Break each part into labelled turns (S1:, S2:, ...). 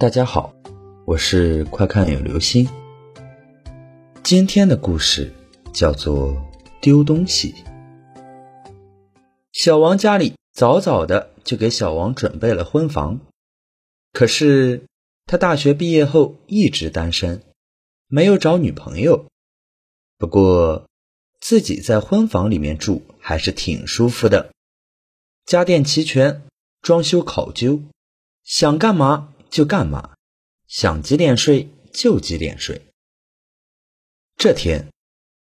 S1: 大家好，我是快看有流星。今天的故事叫做丢东西。小王家里早早的就给小王准备了婚房，可是他大学毕业后一直单身，没有找女朋友。不过自己在婚房里面住还是挺舒服的，家电齐全，装修考究，想干嘛。就干嘛，想几点睡就几点睡。这天，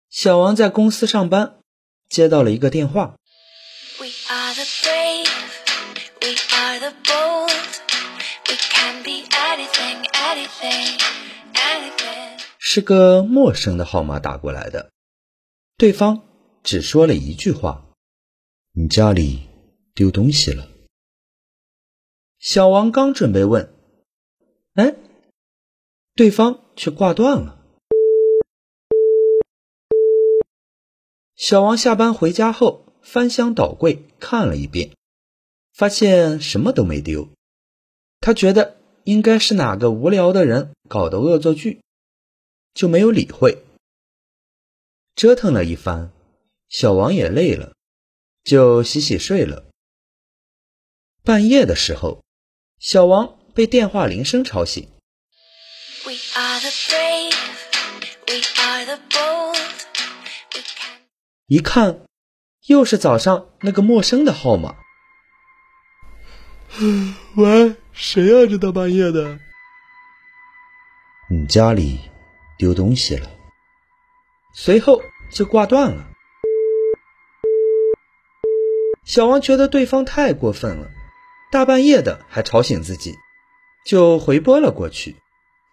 S1: 小王在公司上班，接到了一个电话。是个陌生的号码打过来的，对方只说了一句话：“你家里丢东西了。”小王刚准备问。哎，对方却挂断了。小王下班回家后，翻箱倒柜看了一遍，发现什么都没丢。他觉得应该是哪个无聊的人搞的恶作剧，就没有理会。折腾了一番，小王也累了，就洗洗睡了。半夜的时候，小王。被电话铃声吵醒，一看，又是早上那个陌生的号码。
S2: 喂，谁呀？这大半夜的？
S1: 你家里丢东西了。随后就挂断了。小王觉得对方太过分了，大半夜的还吵醒自己。就回拨了过去，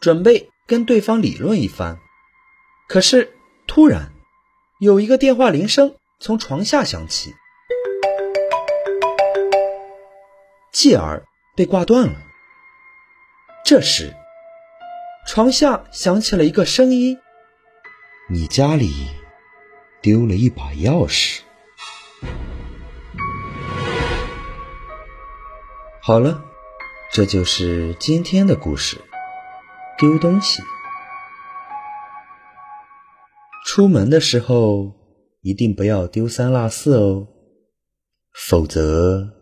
S1: 准备跟对方理论一番。可是突然，有一个电话铃声从床下响起，继而被挂断了。这时，床下响起了一个声音：“你家里丢了一把钥匙。”好了。这就是今天的故事。丢东西，出门的时候一定不要丢三落四哦，否则。